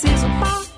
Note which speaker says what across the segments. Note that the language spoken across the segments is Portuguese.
Speaker 1: preciso parar.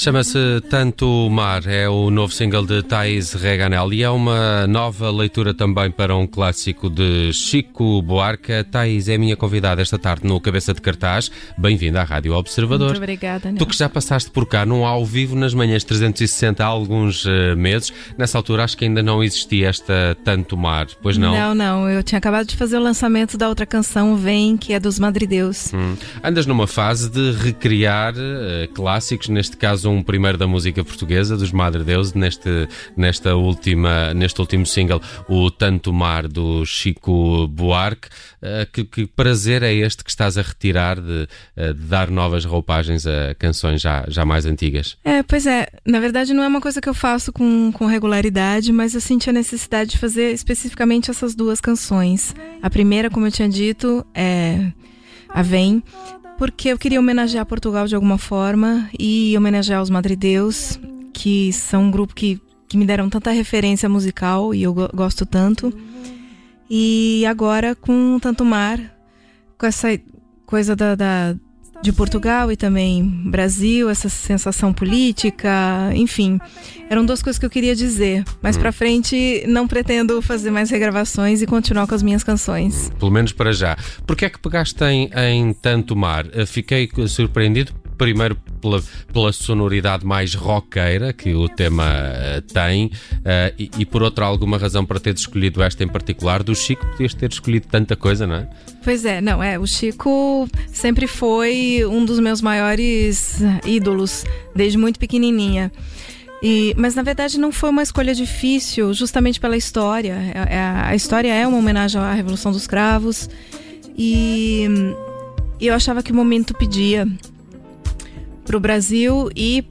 Speaker 2: Chama-se Tanto Mar, é o novo single de Thais Reganel e é uma nova leitura também para um clássico de Chico Buarque. Thais é a minha convidada esta tarde no Cabeça de Cartaz. Bem-vinda à Rádio Observador.
Speaker 3: Muito obrigada,
Speaker 2: Tu que já passaste por cá num ao vivo nas manhãs 360 há alguns eh, meses, nessa altura acho que ainda não existia esta Tanto Mar, pois não?
Speaker 3: Não, não, eu tinha acabado de fazer o lançamento da outra canção, Vem, que é dos Madrideus.
Speaker 2: Hum. Andas numa fase de recriar eh, clássicos, neste caso um primeiro da música portuguesa, dos Madre Deus, neste, nesta última, neste último single, o Tanto Mar do Chico Buarque. Eh, que, que prazer é este que estás a retirar de, eh, de dar novas roupagens a canções já, já mais antigas?
Speaker 3: É, pois é, na verdade não é uma coisa que eu faço com, com regularidade, mas eu senti a necessidade de fazer especificamente essas duas canções. A primeira, como eu tinha dito, é a Vem, porque eu queria homenagear Portugal de alguma forma e homenagear os Madrideus, que são um grupo que, que me deram tanta referência musical e eu go- gosto tanto. E agora com Tanto Mar, com essa coisa da, da- de Portugal e também Brasil, essa sensação política, enfim. Eram duas coisas que eu queria dizer. Mais pra frente, não pretendo fazer mais regravações e continuar com as minhas canções.
Speaker 2: Pelo menos para já. Porquê é que pegaste em, em Tanto Mar? Eh, Fiquei surpreendido, primeiro pela, pela sonoridade mais roqueira que o tema eh, tem eh, e, e por outra alguma razão para teres escolhido esta em particular. Do Chico podias ter escolhido tanta coisa, não é?
Speaker 3: Pois é, não, é, o Chico sempre foi um dos meus maiores ídolos, desde muito pequenininha. E, mas na verdade não foi uma escolha difícil, justamente pela história. É- é- a história é uma homenagem à Revolução dos Cravos e hum, eu achava que o momento pedia para o Brasil e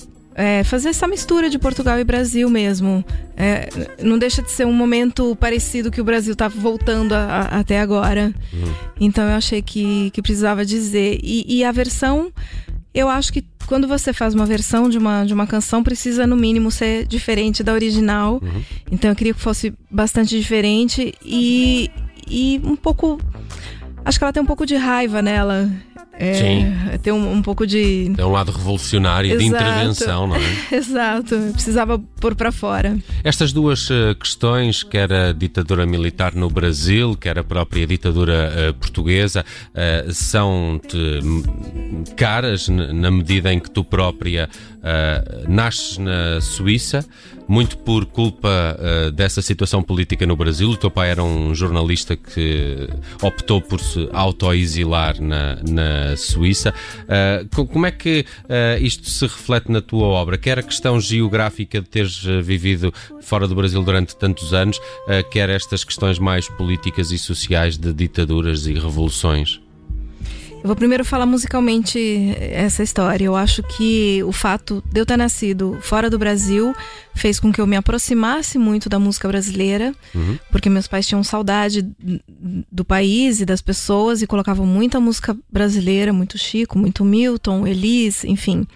Speaker 3: é, fazer essa mistura de Portugal e Brasil mesmo. É, não deixa de ser um momento parecido que o Brasil está voltando a- a- até agora. Então eu achei que, que precisava dizer. E, e a versão, eu acho que quando você faz uma versão de uma, de uma canção, precisa no mínimo ser diferente da original. Então eu queria que fosse bastante diferente e, e um pouco. Acho que ela tem um pouco de raiva nela. É,
Speaker 2: Sim.
Speaker 3: Tem um, um pouco de.
Speaker 2: É um lado revolucionário de
Speaker 3: Exato.
Speaker 2: intervenção, não é?
Speaker 3: Exato, precisava pôr para fora.
Speaker 2: Estas duas eh, questões, quer a ditadura militar no Brasil, quer a própria ditadura eh, portuguesa, eh, são-te caras na medida em que tu própria nasces na Suíça, muito por culpa uh, dessa situação política no Brasil. O teu pai era um jornalista que optou por se autoexilar na, na Suíça. Uh, como é que uh, isto se reflete na tua obra? Quer a questão geográfica de teres vivido fora do Brasil durante tantos anos, quer estas questões mais políticas e sociais de ditaduras e revoluções?
Speaker 3: Eu vou primeiro falar musicalmente essa história. Eu acho que o fato de eu ter nascido fora do Brasil fez com que eu me aproximasse muito da música brasileira, uhum. porque meus pais tinham saudade do país e das pessoas e colocavam muita música brasileira, muito Chico, muito Milton, Elis, enfim.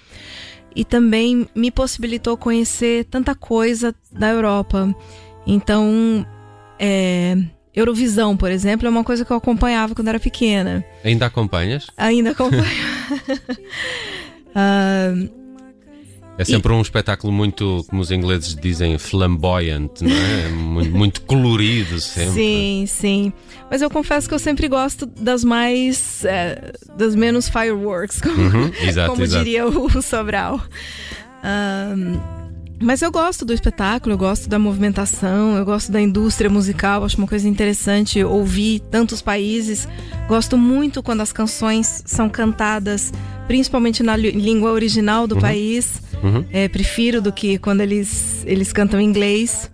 Speaker 3: E também me possibilitou conhecer tanta coisa da Europa. Então, é, Eurovisão, por exemplo, é uma coisa que eu acompanhava quando era pequena.
Speaker 2: Ainda acompanhas?
Speaker 3: Ainda acompanho.
Speaker 2: uh, é sempre e... um espetáculo muito, como os ingleses dizem, flamboyant, não é? muito, muito, colorido sempre.
Speaker 3: Sim, sim. Mas eu confesso que eu sempre gosto das mais. É, das menos fireworks, como, uhum, exato, como exato. diria o Sobral. Um, mas eu gosto do espetáculo, eu gosto da movimentação, eu gosto da indústria musical, acho uma coisa interessante ouvir tantos países. Gosto muito quando as canções são cantadas, principalmente na língua original do uhum. país. Uhum. É, prefiro do que quando eles, eles cantam em inglês.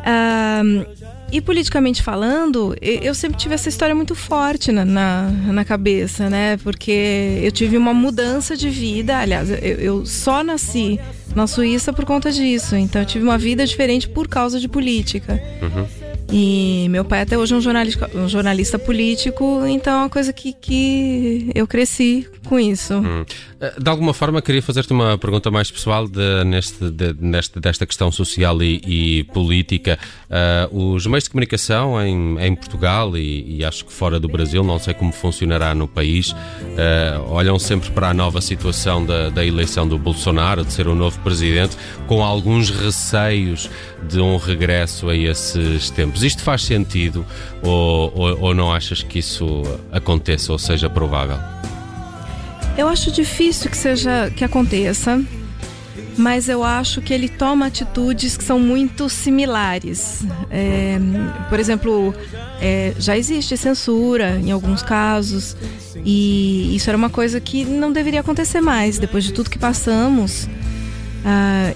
Speaker 3: Um, e politicamente falando, eu sempre tive essa história muito forte na, na, na, cabeça, né? Porque eu tive uma mudança de vida. Aliás, eu, eu só nasci na Suíça por conta disso. Então eu tive uma vida diferente por causa de política. Uhum. E meu pai até hoje é um jornalista, um jornalista político, então é uma coisa que, que eu cresci com isso. Hum.
Speaker 2: Eh, de alguma forma, queria fazer-te uma pergunta mais pessoal de, neste, de, neste, desta questão social e, e política. Uh, os meios de comunicação em, em Portugal e, e, acho que fora do Brasil, não sei como funcionará no país, uh, olham sempre para a nova situação da, da eleição do Bolsonaro, de ser o novo presidente, com alguns receios de um regresso a esses tempos. Isto faz sentido ou, ou, ou não achas que isso aconteça ou seja provável?
Speaker 3: Eu acho difícil que seja que aconteça, mas eu acho que ele toma atitudes que são muito similares. É, por exemplo, é, já existe censura em alguns casos e isso era uma coisa que não deveria acontecer mais depois de tudo que passamos. Ah,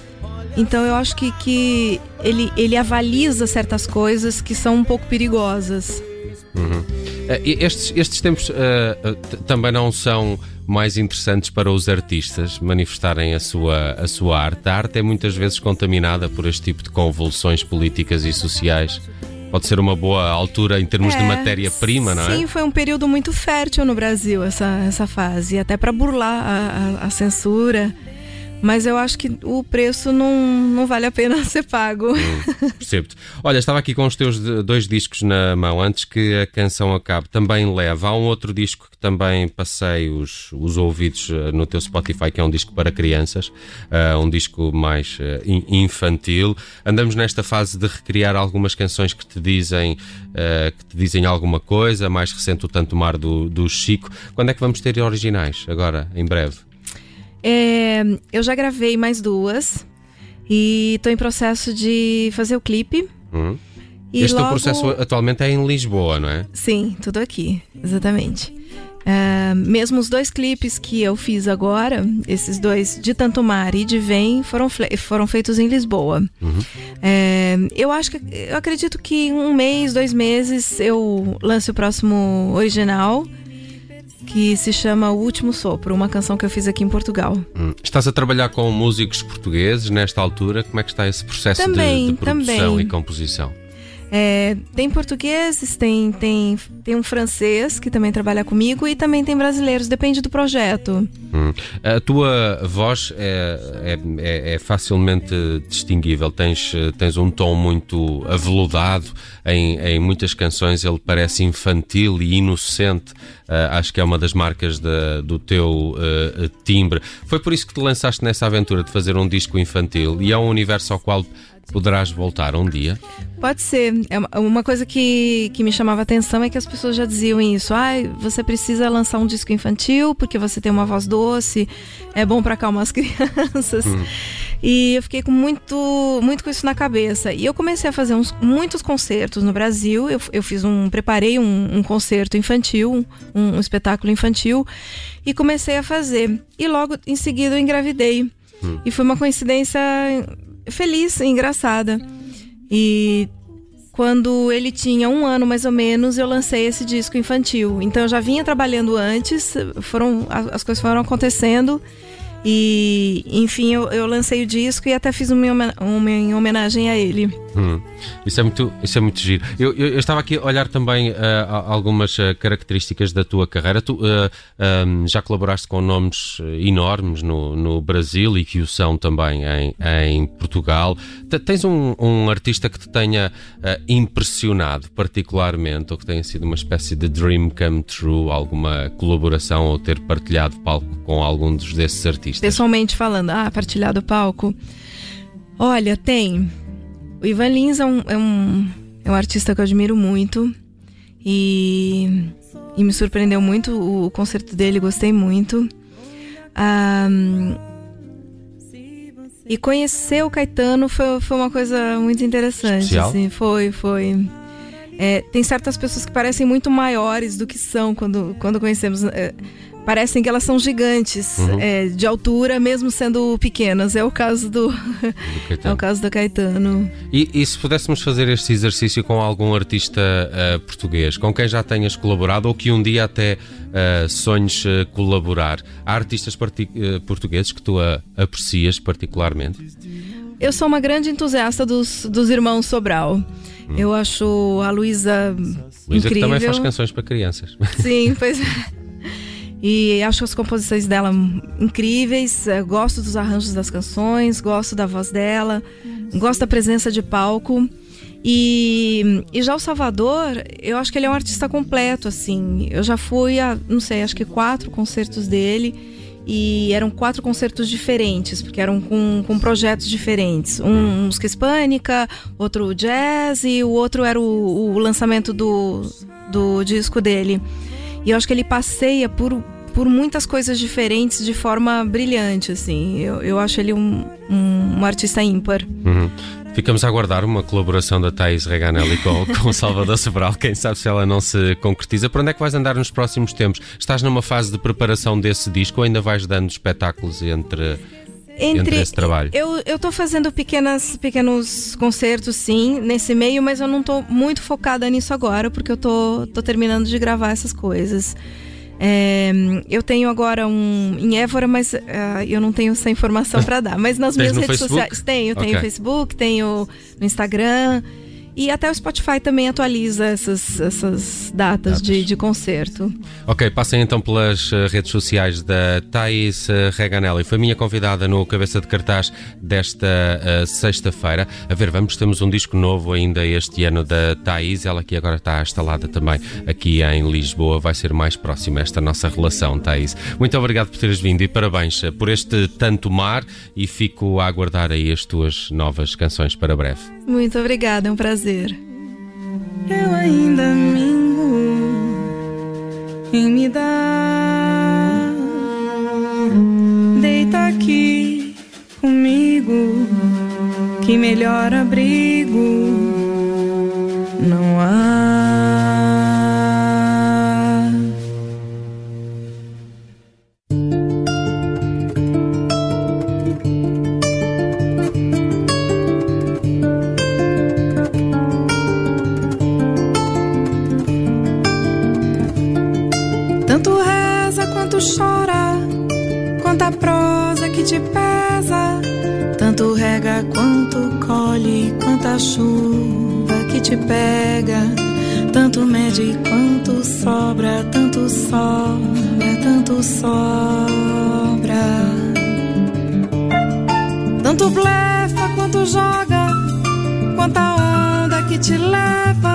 Speaker 3: então eu acho que, que ele, ele avaliza certas coisas que são um pouco perigosas.
Speaker 2: Uhum. Uh, estes, estes tempos uh, também não são mais interessantes para os artistas manifestarem a sua, a sua arte. A arte é muitas vezes contaminada por este tipo de convulsões políticas e sociais. Pode ser uma boa altura em termos é, de matéria-prima, não
Speaker 3: é? Sim, foi um período muito fértil no Brasil, essa, essa fase. Até para burlar a, a, a censura. Mas eu acho que o preço não, não vale a pena ser pago.
Speaker 2: Hum, percebo-te. Olha, estava aqui com os teus dois discos na mão antes que a canção acabe. Também leva. Há um outro disco que também passei os, os ouvidos eh, no teu Spotify, que é um disco para crianças, uh, um disco mais uh, infantil. Andamos nesta fase de recriar algumas canções que te dizem, uh, que te dizem alguma coisa. Mais recente, o Tanto Mar do, do Chico. Quando é que vamos ter originais? Agora, em breve?
Speaker 3: É, eu já gravei mais duas e estou em processo de fazer o clipe.
Speaker 2: Uhum. Este logo... processo atualmente é em Lisboa, não é?
Speaker 3: Sim, tudo aqui, exatamente. É, mesmo os dois clipes que eu fiz agora, esses dois, de Tanto Mar e de Vem, foram, foram feitos em Lisboa. Uhum. É, eu acho que, eu acredito que em um mês, dois meses, eu lance o próximo original que se chama O Último Sopro, uma canção que eu fiz aqui em Portugal.
Speaker 2: Hum. Estás a trabalhar com músicos portugueses nesta altura? Como é que está esse processo também, de, de produção também. e composição?
Speaker 3: É, tem portugueses, tem, tem, tem um francês que também trabalha comigo e também tem brasileiros, depende do projeto.
Speaker 2: Hum. A tua voz é, é, é, é, facilmente distinguível, tens, tens um tom muito aveludado em, em muitas canções, ele parece infantil e inocente. Uh, acho que é uma das marcas de, do teu uh, timbre. Foi por isso que te lançaste nessa aventura de fazer um disco infantil e é um universo ao qual Poderás voltar um dia?
Speaker 3: Pode ser. É uma coisa que, que me chamava atenção é que as pessoas já diziam isso. Ah, você precisa lançar um disco infantil porque você tem uma voz doce doce, é bom para acalmar as crianças. Hum. E eu fiquei com muito, muito com isso na cabeça. E eu comecei a fazer uns, muitos concertos no Brasil. Eu, eu fiz um, preparei um, um concerto infantil, um, um, espetáculo infantil, e comecei a fazer. E logo em seguida eu engravidei. Hum. E foi uma coincidência feliz, engraçada. E quando ele tinha um ano mais ou menos, eu lancei esse disco infantil. Então eu já vinha trabalhando antes, foram as coisas foram acontecendo e, enfim, eu, eu, lancei o disco e até fiz uma, uma em homenagem a ele.
Speaker 2: Hum, isso, é muito, isso é muito giro. Eu, eu, eu estava aqui a olhar também uh, algumas uh, características da tua carreira. Tu uh, eh, um, já colaboraste com nomes enormes no, no Brasil e que o são também em, em Portugal. T tens um, um, artista que te tenha impressionado particularmente ou que tenha sido uma espécie de dream come true, alguma colaboração ou ter partilhado palco com algum desses artistas?
Speaker 3: Pessoalmente falando, ah, partilhado palco. Olha, tem. O Ivan Lins é um, é um, é um artista que eu admiro muito e, e me surpreendeu muito o, o concerto dele, gostei muito. Um, e conhecer o Caetano foi, foi uma coisa muito interessante. Assim, foi, foi. É, tem certas pessoas que parecem muito maiores do que são quando, quando conhecemos. É, parecem que elas são gigantes uhum. é, de altura, mesmo sendo pequenas. É o caso do, do é o caso do Caetano.
Speaker 2: E, e, se pudéssemos fazer este exercício com algum artista uh, português, com quem já tenhas colaborado ou que um dia até uh, sonhes uh, colaborar, há artistas portugueses que tu aprecias particularmente?
Speaker 3: Eu sou uma grande entusiasta dos, dos irmãos Sobral. Hum. Eu acho a Luísa
Speaker 2: Luísa que também faz canções para crianças.
Speaker 3: Sim, pois é. E acho as composições dela incríveis. Eh, gosto dos arranjos das canções, gosto da voz dela, gosto da presença de palco. E, e já o Salvador, eu acho que ele é um artista completo, assim. Eu já fui a, não sei, acho que quatro concertos dele. E eram quatro concertos diferentes, porque eram com, com projetos diferentes. Um música hispânica, outro jazz e o outro era o, o lançamento do, do disco dele. E eu acho que ele passeia por, por muitas coisas diferentes de forma brilhante, assim. Eu, eu acho ele um, um, um artista ímpar.
Speaker 2: Uhum. Ficamos a aguardar uma colaboração da Thais Reganelli com, com Salvador Sobral. Quem sabe se ela não se concretiza. Para onde é que vais andar nos próximos tempos? Estás numa fase de preparação desse disco ou ainda vais dando espetáculos entre entre, entre, esse trabalho?
Speaker 3: Eu, eu tô fazendo pequenas, pequenos concertos, sim, nesse meio, mas eu não tô muito focada nisso agora, porque eu tô terminando de gravar essas coisas. É, eu tenho agora um em Évora, mas uh, eu não tenho essa informação para dar. Mas nas minhas redes
Speaker 2: Facebook?
Speaker 3: sociais tenho, tenho okay. Facebook, tenho no Instagram. E até o Spotify também atualiza essas, essas datas, datas. De, de concerto.
Speaker 2: Ok, passem então pelas uh, redes sociais da Thais uh, Reganelli. Foi minha convidada no Cabeça de Cartaz desta uh, sexta-feira. A ver, vamos, temos um disco novo ainda este ano da Thais. Ela que agora está instalada também aqui em Lisboa. Vai ser mais próxima esta nossa relação, Thais. Muito obrigado por teres vindo e parabéns por este tanto mar e fico a aguardar aí as tuas novas canções para breve.
Speaker 3: Muito obrigada, é um prazer.
Speaker 1: Eu ainda mingo em me dar. Deita aqui comigo, que melhor abrigo quanta chuva que te pega, tanto mede quanto sobra, tanto sobra, tanto sobra. Tanto blefa quanto joga, quanta onda que te leva,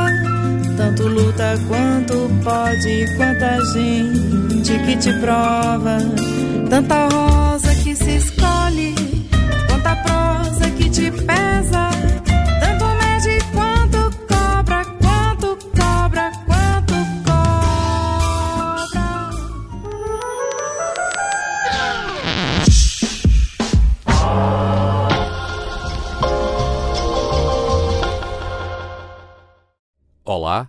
Speaker 1: importa quanto pode, quanta gente que te prova, tanta rosa que se escolhe, quanta prosa que te pesa, tanto mede quanto cobra, quanto cobra, quanto cobra.
Speaker 2: Olá